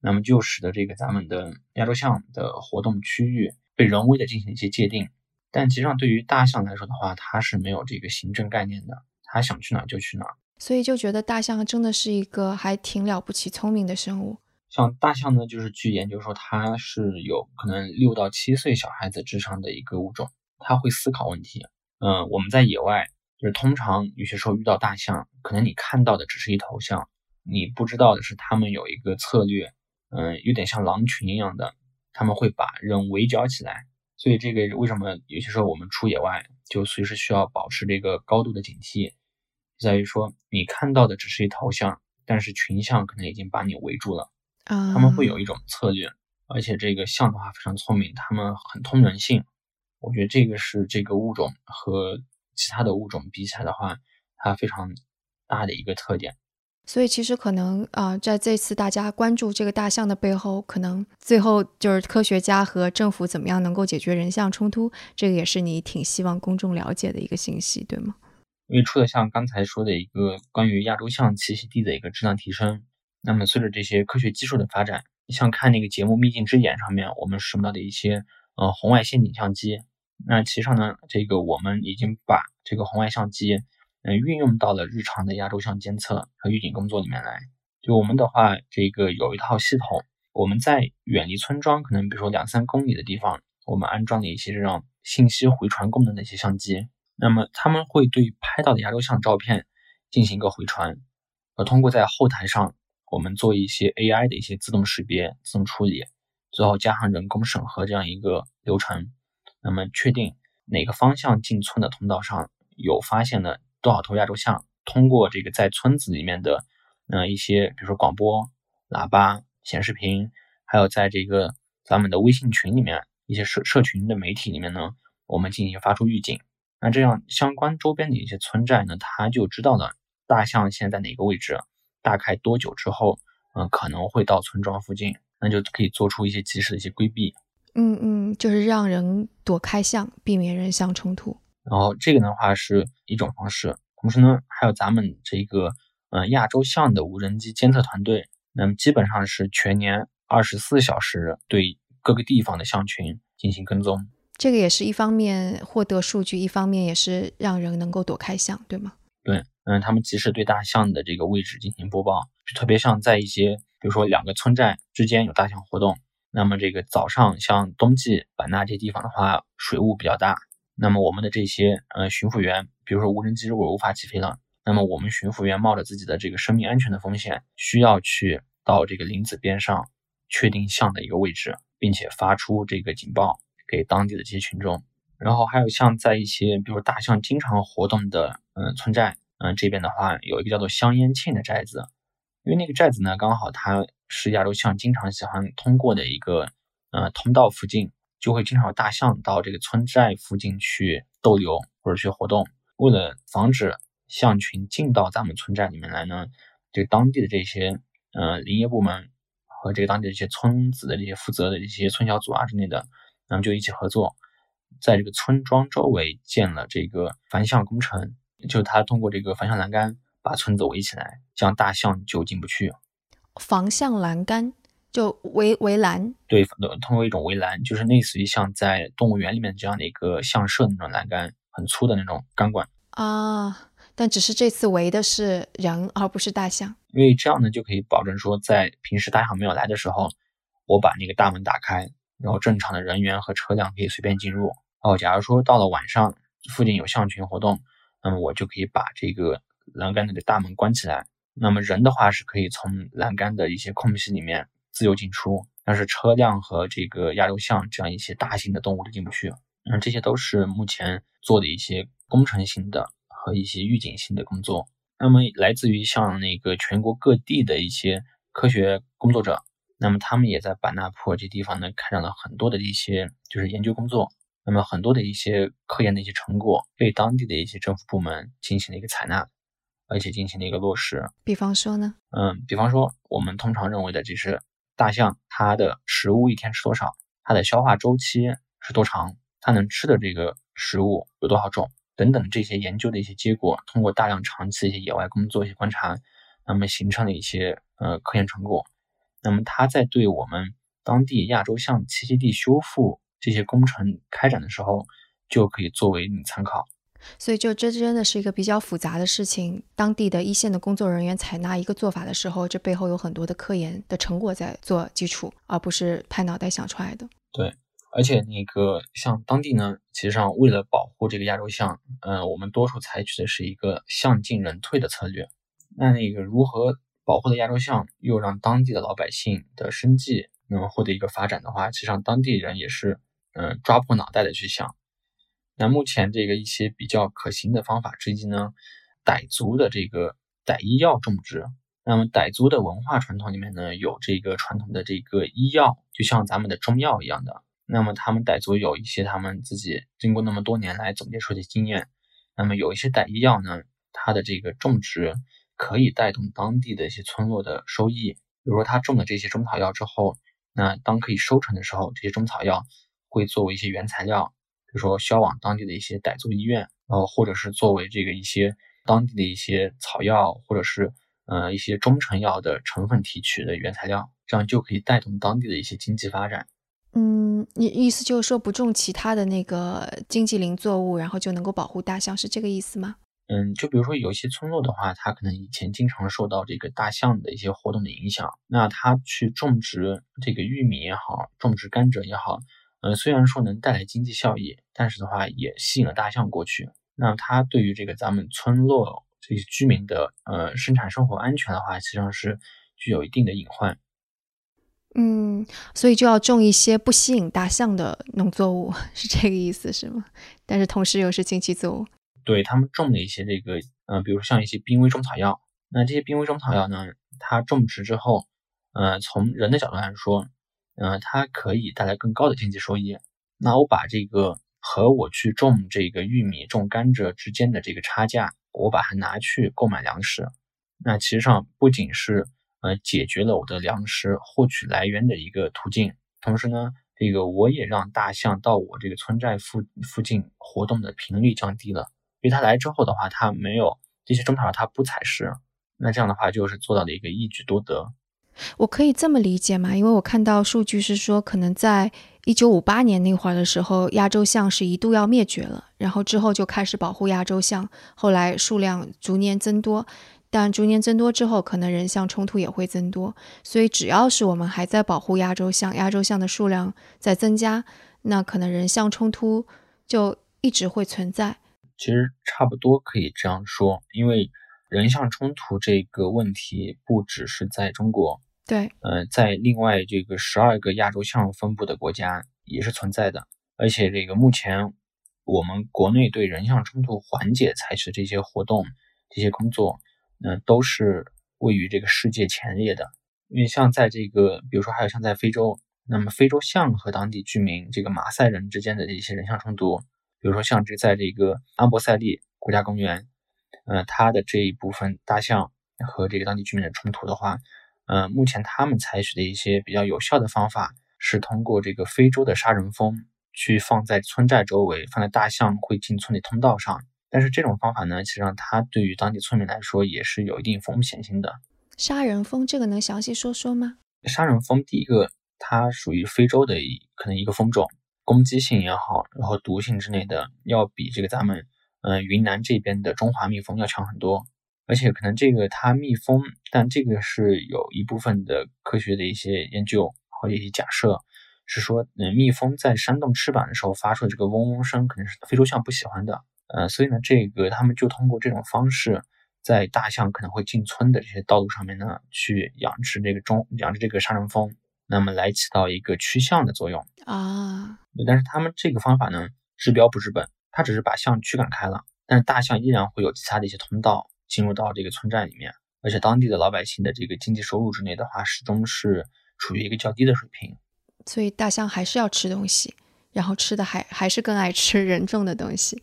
那么就使得这个咱们的亚洲象的活动区域被人为的进行一些界定。但其实上对于大象来说的话，它是没有这个行政概念的，它想去哪就去哪。所以就觉得大象真的是一个还挺了不起、聪明的生物。像大象呢，就是据研究说，它是有可能六到七岁小孩子智商的一个物种，它会思考问题。嗯，我们在野外，就是通常有些时候遇到大象，可能你看到的只是一头象，你不知道的是他们有一个策略，嗯，有点像狼群一样的，他们会把人围剿起来。所以这个为什么有些时候我们出野外，就随时需要保持这个高度的警惕，在于说你看到的只是一头象，但是群象可能已经把你围住了。他们会有一种策略，而且这个象的话非常聪明，他们很通人性。我觉得这个是这个物种和其他的物种比起来的话，它非常大的一个特点。所以其实可能啊，在这次大家关注这个大象的背后，可能最后就是科学家和政府怎么样能够解决人象冲突，这个也是你挺希望公众了解的一个信息，对吗？因为除了像刚才说的一个关于亚洲象栖息地的一个质量提升。那么，随着这些科学技术的发展，像看那个节目《秘境之眼》上面，我们使用到的一些呃红外线景相机，那其实上呢，这个我们已经把这个红外相机嗯运用到了日常的亚洲象监测和预警工作里面来。就我们的话，这个有一套系统，我们在远离村庄，可能比如说两三公里的地方，我们安装了一些这种信息回传功能的一些相机，那么他们会对拍到的亚洲象照片进行一个回传，呃，通过在后台上。我们做一些 AI 的一些自动识别、自动处理，最后加上人工审核这样一个流程，那么确定哪个方向进村的通道上有发现了多少头亚洲象，通过这个在村子里面的呃一些，比如说广播、喇叭、显示屏，还有在这个咱们的微信群里面一些社社群的媒体里面呢，我们进行发出预警。那这样相关周边的一些村寨呢，他就知道了大象现在在哪个位置。大概多久之后，嗯，可能会到村庄附近，那就可以做出一些及时的一些规避。嗯嗯，就是让人躲开象，避免人象冲突。然后这个的话是一种方式，同时呢，还有咱们这个嗯亚洲象的无人机监测团队，那么基本上是全年二十四小时对各个地方的象群进行跟踪。这个也是一方面获得数据，一方面也是让人能够躲开象，对吗？对。嗯，他们及时对大象的这个位置进行播报，特别像在一些比如说两个村寨之间有大象活动，那么这个早上像冬季版纳这些地方的话，水雾比较大，那么我们的这些呃巡抚员，比如说无人机如果无法起飞了，那么我们巡抚员冒着自己的这个生命安全的风险，需要去到这个林子边上确定象的一个位置，并且发出这个警报给当地的这些群众。然后还有像在一些比如大象经常活动的嗯村寨，嗯这边的话有一个叫做香烟沁的寨子，因为那个寨子呢刚好它是亚洲象经常喜欢通过的一个呃通道附近，就会经常有大象到这个村寨附近去逗留或者去活动。为了防止象群进到咱们村寨里面来呢，对当地的这些呃林业部门和这个当地的一些村子的这些负责的这些村小组啊之类的，然后就一起合作。在这个村庄周围建了这个防象工程，就他通过这个防象栏杆把村子围起来，这样大象就进不去。防象栏杆就围围栏，对，通过一种围栏，就是类似于像在动物园里面这样的一个象舍那种栏杆，很粗的那种钢管啊。但只是这次围的是人，而不是大象。因为这样呢，就可以保证说，在平时大象没有来的时候，我把那个大门打开，然后正常的人员和车辆可以随便进入。哦，假如说到了晚上，附近有象群活动，那么我就可以把这个栏杆的大门关起来。那么人的话是可以从栏杆的一些空隙里面自由进出，但是车辆和这个亚洲象这样一些大型的动物都进不去。嗯，这些都是目前做的一些工程性的和一些预警性的工作。那么来自于像那个全国各地的一些科学工作者，那么他们也在版纳坡这地方呢开展了很多的一些就是研究工作。那么很多的一些科研的一些成果被当地的一些政府部门进行了一个采纳，而且进行了一个落实。比方说呢？嗯，比方说我们通常认为的就是大象它的食物一天吃多少，它的消化周期是多长，它能吃的这个食物有多少种等等这些研究的一些结果，通过大量长期的一些野外工作一些观察，那么形成了一些呃科研成果。那么它在对我们当地亚洲象栖息地修复。这些工程开展的时候，就可以作为你参考。所以，就这真的是一个比较复杂的事情。当地的一线的工作人员采纳一个做法的时候，这背后有很多的科研的成果在做基础，而不是拍脑袋想出来的。对，而且那个像当地呢，其实上为了保护这个亚洲象，嗯，我们多数采取的是一个象进人退的策略。那那个如何保护的亚洲象，又让当地的老百姓的生计能获得一个发展的话，其实上当地人也是。嗯，抓破脑袋的去想。那目前这个一些比较可行的方法之一呢，傣族的这个傣医药种植。那么傣族的文化传统里面呢，有这个传统的这个医药，就像咱们的中药一样的。那么他们傣族有一些他们自己经过那么多年来总结出的经验。那么有一些傣医药呢，它的这个种植可以带动当地的一些村落的收益。比如说他种了这些中草药之后，那当可以收成的时候，这些中草药。会作为一些原材料，比如说销往当地的一些傣族医院，然后或者是作为这个一些当地的一些草药，或者是呃一些中成药的成分提取的原材料，这样就可以带动当地的一些经济发展。嗯，你意思就是说不种其他的那个经济林作物，然后就能够保护大象，是这个意思吗？嗯，就比如说有一些村落的话，它可能以前经常受到这个大象的一些活动的影响，那它去种植这个玉米也好，种植甘蔗也好。呃，虽然说能带来经济效益，但是的话也吸引了大象过去。那它对于这个咱们村落这些居民的呃生产生活安全的话，实际上是具有一定的隐患。嗯，所以就要种一些不吸引大象的农作物，是这个意思是吗？但是同时又是经济作物。对他们种的一些这个，呃，比如像一些濒危中草药。那这些濒危中草药呢，它种植之后，呃，从人的角度来说。嗯，它可以带来更高的经济收益。那我把这个和我去种这个玉米、种甘蔗之间的这个差价，我把它拿去购买粮食。那其实上不仅是呃解决了我的粮食获取来源的一个途径，同时呢，这个我也让大象到我这个村寨附附近活动的频率降低了。因为它来之后的话，它没有这些中草药，它不采食。那这样的话就是做到了一个一举多得。我可以这么理解吗？因为我看到数据是说，可能在一九五八年那会儿的时候，亚洲象是一度要灭绝了，然后之后就开始保护亚洲象，后来数量逐年增多，但逐年增多之后，可能人象冲突也会增多，所以只要是我们还在保护亚洲象，亚洲象的数量在增加，那可能人象冲突就一直会存在。其实差不多可以这样说，因为人象冲突这个问题不只是在中国。对，呃，在另外这个十二个亚洲象分布的国家也是存在的，而且这个目前我们国内对人象冲突缓解采取的这些活动、这些工作，嗯，都是位于这个世界前列的。因为像在这个，比如说还有像在非洲，那么非洲象和当地居民这个马赛人之间的这些人象冲突，比如说像这在这个安博塞利国家公园，呃，它的这一部分大象和这个当地居民的冲突的话。嗯，目前他们采取的一些比较有效的方法是通过这个非洲的杀人蜂去放在村寨周围，放在大象会进村的通道上。但是这种方法呢，其实上它对于当地村民来说也是有一定风险性的。杀人蜂这个能详细说说吗？杀人蜂第一个，它属于非洲的一可能一个蜂种，攻击性也好，然后毒性之类的，要比这个咱们嗯云南这边的中华蜜蜂要强很多。而且可能这个它蜜蜂，但这个是有一部分的科学的一些研究或者一些假设，是说，嗯，蜜蜂在扇动翅膀的时候发出的这个嗡嗡声，可能是非洲象不喜欢的，呃，所以呢，这个他们就通过这种方式，在大象可能会进村的这些道路上面呢，去养殖这个中养殖这个杀人蜂，那么来起到一个驱象的作用啊。但是他们这个方法呢，治标不治本，它只是把象驱赶开了，但是大象依然会有其他的一些通道。进入到这个村寨里面，而且当地的老百姓的这个经济收入之内的话，始终是处于一个较低的水平。所以大象还是要吃东西，然后吃的还还是更爱吃人种的东西。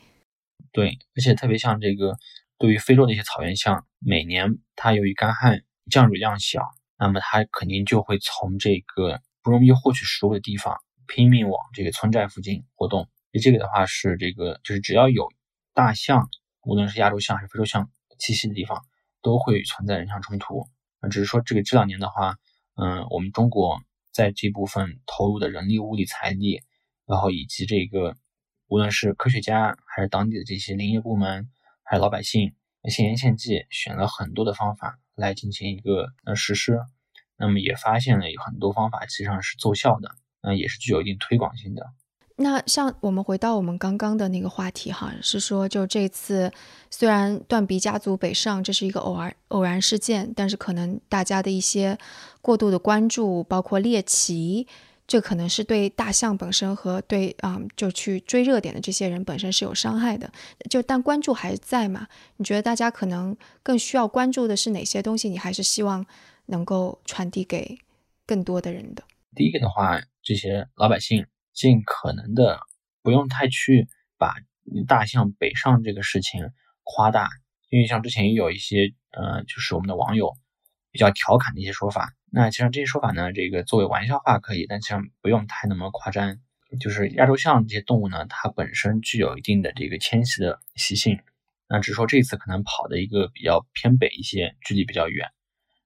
对，而且特别像这个，对于非洲的一些草原象，每年它由于干旱降水量小，那么它肯定就会从这个不容易获取食物的地方拼命往这个村寨附近活动。这个的话是这个，就是只要有大象，无论是亚洲象还是非洲象。栖息的地方都会存在人象冲突，那，只是说这个这两年的话，嗯，我们中国在这部分投入的人力、物力、财力，然后以及这个无论是科学家还是当地的这些林业部门，还有老百姓，献言献计，选了很多的方法来进行一个呃实施，那么也发现了有很多方法其实上是奏效的，那也是具有一定推广性的。那像我们回到我们刚刚的那个话题哈，是说就这次虽然断鼻家族北上这是一个偶然偶然事件，但是可能大家的一些过度的关注，包括猎奇，这可能是对大象本身和对啊就去追热点的这些人本身是有伤害的。就但关注还在嘛？你觉得大家可能更需要关注的是哪些东西？你还是希望能够传递给更多的人的？第一个的话，这些老百姓。尽可能的不用太去把大象北上这个事情夸大，因为像之前也有一些呃，就是我们的网友比较调侃的一些说法。那其实这些说法呢，这个作为玩笑话可以，但其实不用太那么夸张。就是亚洲象这些动物呢，它本身具有一定的这个迁徙的习性，那只是说这次可能跑的一个比较偏北一些，距离比较远。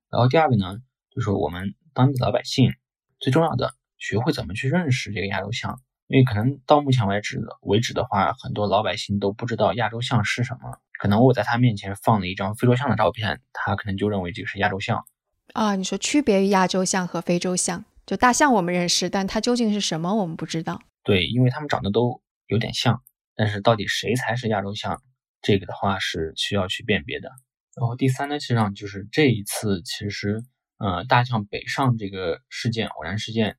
然后第二个呢，就是我们当地老百姓最重要的。学会怎么去认识这个亚洲象，因为可能到目前为止为止的话，很多老百姓都不知道亚洲象是什么。可能我在他面前放了一张非洲象的照片，他可能就认为这个是亚洲象。啊，你说区别于亚洲象和非洲象，就大象我们认识，但它究竟是什么我们不知道。对，因为它们长得都有点像，但是到底谁才是亚洲象，这个的话是需要去辨别的。然后第三呢，实际上就是这一次其实，呃，大象北上这个事件偶然事件。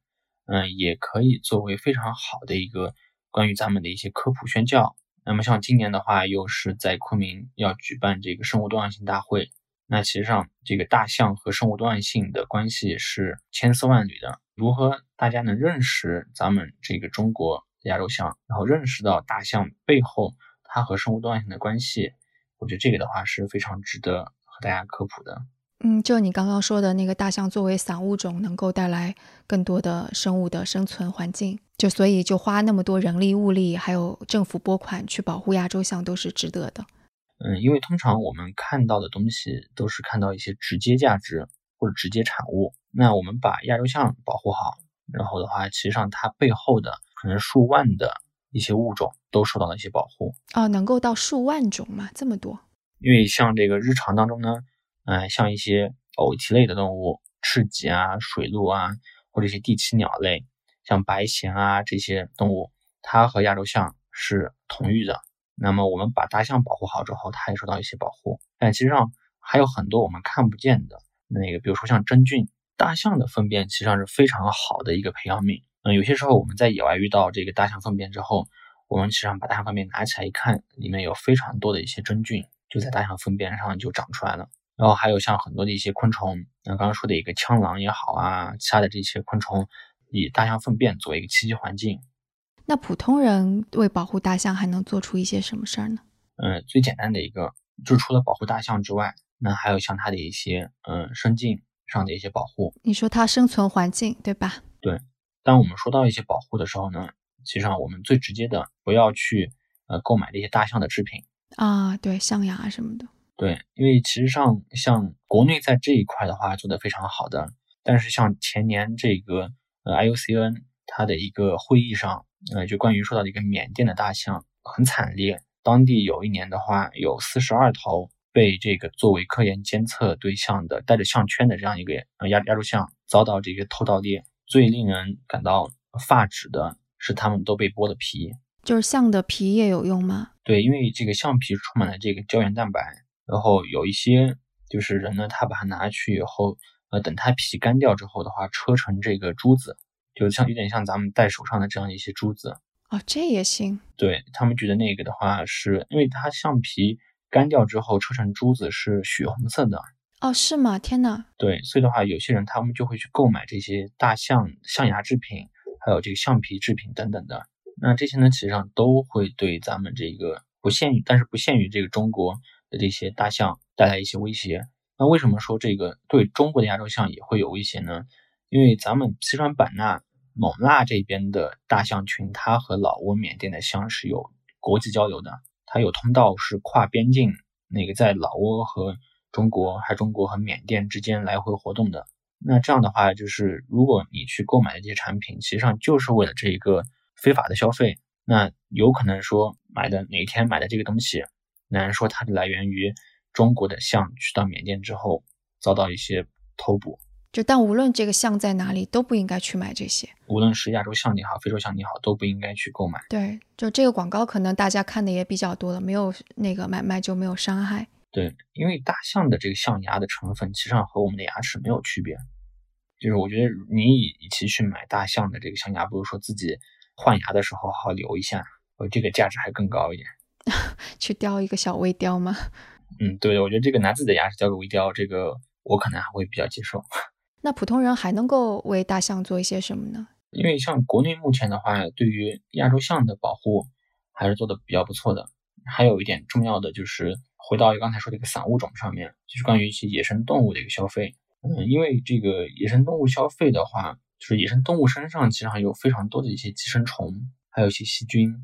嗯，也可以作为非常好的一个关于咱们的一些科普宣教。那么像今年的话，又是在昆明要举办这个生物多样性大会。那其实上，这个大象和生物多样性的关系是千丝万缕的。如何大家能认识咱们这个中国亚洲象，然后认识到大象背后它和生物多样性的关系？我觉得这个的话是非常值得和大家科普的。嗯，就你刚刚说的那个大象作为散物种，能够带来更多的生物的生存环境，就所以就花那么多人力物力，还有政府拨款去保护亚洲象，都是值得的。嗯，因为通常我们看到的东西都是看到一些直接价值，或者直接产物。那我们把亚洲象保护好，然后的话，其实上它背后的可能数万的一些物种都受到了一些保护。哦，能够到数万种吗？这么多？因为像这个日常当中呢，嗯，像一些偶蹄类的动物，赤脊啊、水鹿啊，或者一些地栖鸟类，像白鹇啊这些动物，它和亚洲象是同域的。那么我们把大象保护好之后，它也受到一些保护。但其实上还有很多我们看不见的那个，比如说像真菌，大象的粪便其实上是非常好的一个培养皿。嗯，有些时候我们在野外遇到这个大象粪便之后，我们其实上把大象粪便拿起来一看，里面有非常多的一些真菌，就在大象粪便上就长出来了。然后还有像很多的一些昆虫，那刚刚说的一个枪螂也好啊，其他的这些昆虫，以大象粪便作为一个栖息环境。那普通人为保护大象还能做出一些什么事儿呢？嗯，最简单的一个，就除了保护大象之外，那还有像它的一些嗯生境上的一些保护。你说它生存环境对吧？对。当我们说到一些保护的时候呢，其实上我们最直接的，不要去呃购买这些大象的制品啊，对，象牙什么的。对，因为其实上像国内在这一块的话做得非常好的，但是像前年这个呃 IUCN 它的一个会议上。呃，就关于说到的一个缅甸的大象很惨烈，当地有一年的话，有四十二头被这个作为科研监测对象的带着项圈的这样一个呃亚亚洲象遭到这个偷盗猎。最令人感到发指的是，他们都被剥了皮。就是象的皮也有用吗？对，因为这个象皮充满了这个胶原蛋白，然后有一些就是人呢，他把它拿去以后，呃，等它皮干掉之后的话，车成这个珠子。就像有点像咱们戴手上的这样一些珠子哦，这也行。对他们觉得那个的话，是因为它橡皮干掉之后车成珠子是血红色的哦，是吗？天呐。对，所以的话，有些人他们就会去购买这些大象象牙制品，还有这个橡皮制品等等的。那这些呢，其实际上都会对咱们这个不限于，但是不限于这个中国的这些大象带来一些威胁。那为什么说这个对中国的亚洲象也会有威胁呢？因为咱们西双版纳、勐腊这边的大象群，它和老挝、缅甸的象是有国际交流的，它有通道是跨边境，那个在老挝和中国，还中国和缅甸之间来回活动的。那这样的话，就是如果你去购买的这些产品，实际上就是为了这一个非法的消费，那有可能说买的哪天买的这个东西，难说它的来源于中国的象去到缅甸之后遭到一些偷捕。就但无论这个象在哪里，都不应该去买这些。无论是亚洲象也好，非洲象也好，都不应该去购买。对，就这个广告，可能大家看的也比较多了，没有那个买卖就没有伤害。对，因为大象的这个象牙的成分，其实上和我们的牙齿没有区别。就是我觉得你与其去买大象的这个象牙，不如说自己换牙的时候好好留一下，呃，这个价值还更高一点。去雕一个小微雕吗？嗯，对，我觉得这个拿自己的牙齿雕个微雕，这个我可能还会比较接受。那普通人还能够为大象做一些什么呢？因为像国内目前的话，对于亚洲象的保护还是做的比较不错的。还有一点重要的就是，回到刚才说的一个散物种上面，就是关于一些野生动物的一个消费。嗯，因为这个野生动物消费的话，就是野生动物身上其实还有非常多的一些寄生虫，还有一些细菌。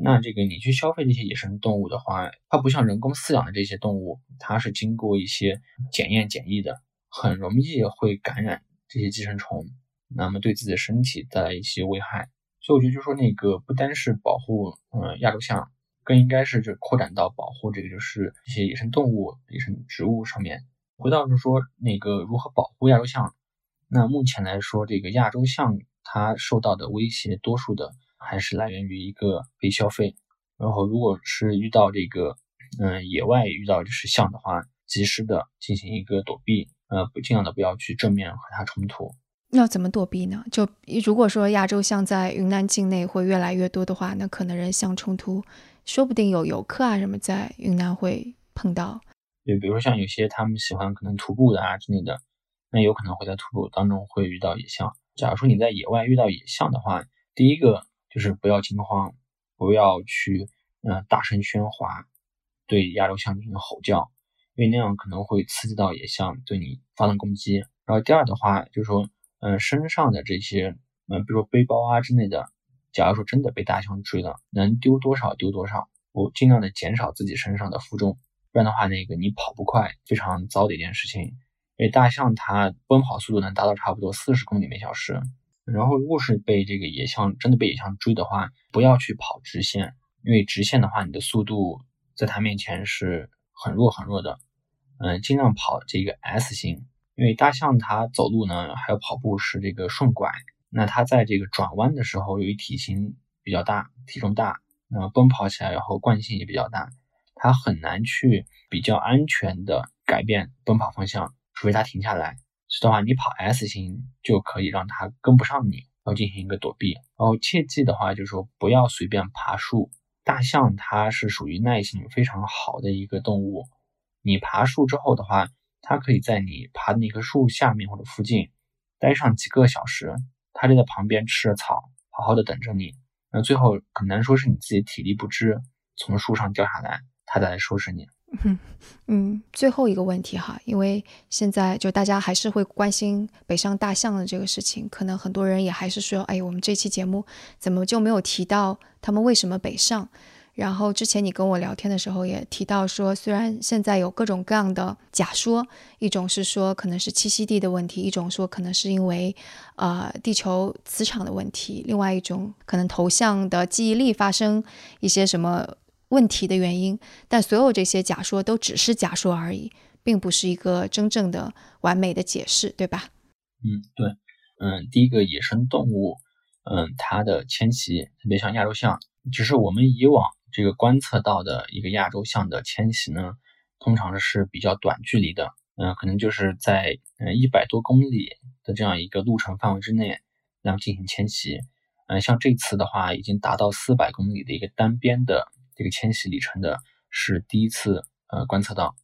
那这个你去消费这些野生动物的话，它不像人工饲养的这些动物，它是经过一些检验检疫的。很容易会感染这些寄生虫，那么对自己的身体带来一些危害。所以我觉得，就说那个不单是保护，嗯，亚洲象，更应该是就扩展到保护这个就是一些野生动物、野生植物上面。回到就是说那个如何保护亚洲象，那目前来说，这个亚洲象它受到的威胁，多数的还是来源于一个被消费。然后，如果是遇到这个，嗯，野外遇到就是象的话，及时的进行一个躲避。呃，不尽量的不要去正面和它冲突。要怎么躲避呢？就如果说亚洲象在云南境内会越来越多的话，那可能人象冲突，说不定有游客啊什么在云南会碰到。对，比如说像有些他们喜欢可能徒步的啊之类的，那有可能会在徒步当中会遇到野象。假如说你在野外遇到野象的话，第一个就是不要惊慌，不要去嗯大声喧哗，对亚洲象进行吼叫。因为那样可能会刺激到野象对你发动攻击。然后第二的话就是说，嗯，身上的这些，嗯，比如说背包啊之类的，假如说真的被大象追了，能丢多少丢多少，我尽量的减少自己身上的负重，不然的话，那个你跑不快，非常糟的一件事情。因为大象它奔跑速度能达到差不多四十公里每小时。然后如果是被这个野象真的被野象追的话，不要去跑直线，因为直线的话，你的速度在它面前是很弱很弱的。嗯，尽量跑这个 S 型，因为大象它走路呢，还有跑步是这个顺拐，那它在这个转弯的时候，由于体型比较大，体重大，那么奔跑起来然后惯性也比较大，它很难去比较安全的改变奔跑方向，除非它停下来。所以的话，你跑 S 型就可以让它跟不上你，然后进行一个躲避。然后切记的话就是说，不要随便爬树。大象它是属于耐性非常好的一个动物。你爬树之后的话，它可以在你爬的那棵树下面或者附近待上几个小时，它就在旁边吃着草，好好的等着你。那最后很难说是你自己体力不支从树上掉下来，它再来收拾你。嗯 嗯，最后一个问题哈，因为现在就大家还是会关心北上大象的这个事情，可能很多人也还是说，哎，我们这期节目怎么就没有提到他们为什么北上？然后之前你跟我聊天的时候也提到说，虽然现在有各种各样的假说，一种是说可能是栖息地的问题，一种说可能是因为呃地球磁场的问题，另外一种可能头像的记忆力发生一些什么问题的原因。但所有这些假说都只是假说而已，并不是一个真正的完美的解释，对吧？嗯，对，嗯，第一个野生动物，嗯，它的迁徙，特别像亚洲象，只是我们以往。这个观测到的一个亚洲象的迁徙呢，通常是比较短距离的，嗯，可能就是在嗯一百多公里的这样一个路程范围之内，然后进行迁徙，嗯，像这次的话，已经达到四百公里的一个单边的这个迁徙里程的，是第一次呃观测到，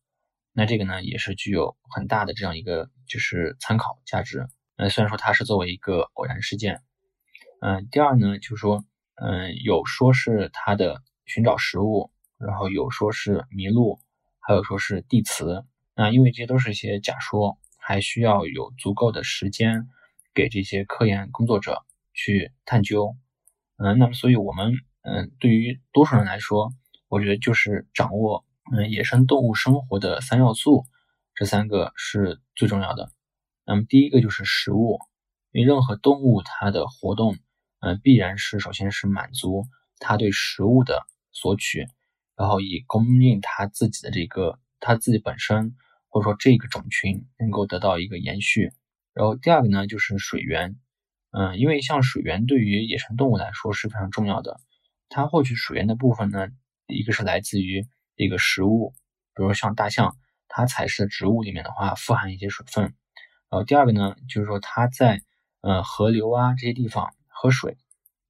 那这个呢也是具有很大的这样一个就是参考价值，嗯，虽然说它是作为一个偶然事件，嗯，第二呢就是说，嗯，有说是它的。寻找食物，然后有说是迷路，还有说是地磁。那因为这些都是一些假说，还需要有足够的时间给这些科研工作者去探究。嗯，那么所以我们嗯，对于多数人来说，我觉得就是掌握嗯野生动物生活的三要素，这三个是最重要的。那么第一个就是食物，因为任何动物它的活动，嗯，必然是首先是满足它对食物的。索取，然后以供应它自己的这个它自己本身，或者说这个种群能够得到一个延续。然后第二个呢，就是水源，嗯，因为像水源对于野生动物来说是非常重要的。它获取水源的部分呢，一个是来自于这个食物，比如像大象，它采食的植物里面的话富含一些水分。然后第二个呢，就是说它在呃河流啊这些地方喝水。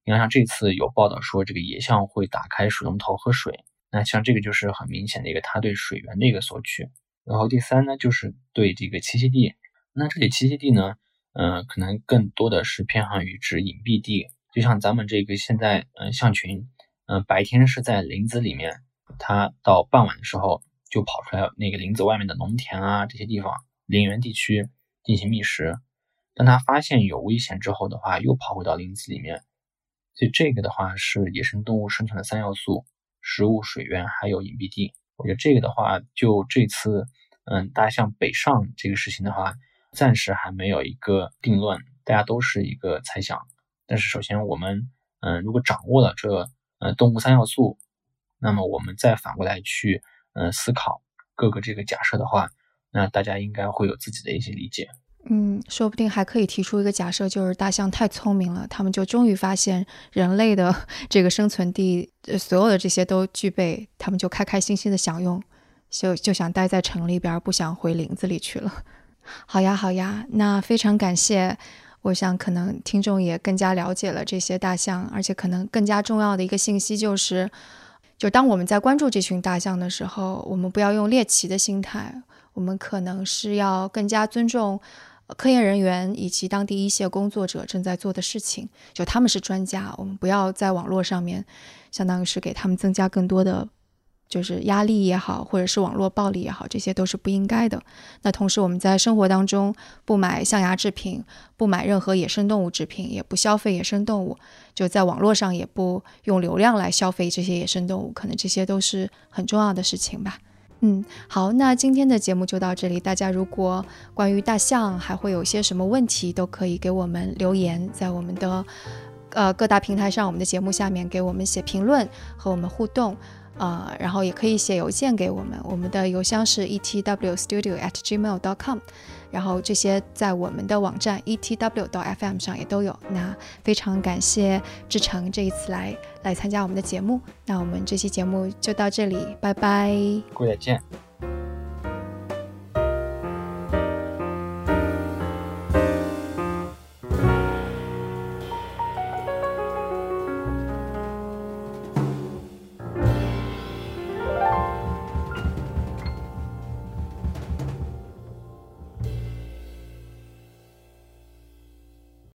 你看，像这次有报道说，这个野象会打开水龙头喝水，那像这个就是很明显的一个它对水源的一个索取。然后第三呢，就是对这个栖息地。那这里栖息地呢，嗯，可能更多的是偏向于指隐蔽地，就像咱们这个现在，嗯，象群，嗯，白天是在林子里面，它到傍晚的时候就跑出来那个林子外面的农田啊这些地方，林园地区进行觅食。当它发现有危险之后的话，又跑回到林子里面。所以这个的话是野生动物生存的三要素：食物、水源，还有隐蔽地。我觉得这个的话，就这次，嗯，大象北上这个事情的话，暂时还没有一个定论，大家都是一个猜想。但是首先我们，嗯，如果掌握了这，呃，动物三要素，那么我们再反过来去，嗯，思考各个这个假设的话，那大家应该会有自己的一些理解。嗯，说不定还可以提出一个假设，就是大象太聪明了，他们就终于发现人类的 这个生存地，所有的这些都具备，他们就开开心心的享用，就就想待在城里边，不想回林子里去了。好呀，好呀，那非常感谢。我想可能听众也更加了解了这些大象，而且可能更加重要的一个信息就是，就当我们在关注这群大象的时候，我们不要用猎奇的心态，我们可能是要更加尊重。科研人员以及当地一线工作者正在做的事情，就他们是专家，我们不要在网络上面，相当于是给他们增加更多的就是压力也好，或者是网络暴力也好，这些都是不应该的。那同时，我们在生活当中不买象牙制品，不买任何野生动物制品，也不消费野生动物，就在网络上也不用流量来消费这些野生动物，可能这些都是很重要的事情吧。嗯，好，那今天的节目就到这里。大家如果关于大象还会有些什么问题，都可以给我们留言，在我们的呃各大平台上，我们的节目下面给我们写评论和我们互动。呃，然后也可以写邮件给我们，我们的邮箱是 etwstudio@gmail.com，然后这些在我们的网站 etw.fm 上也都有。那非常感谢志成这一次来来参加我们的节目，那我们这期节目就到这里，拜拜，各位再见。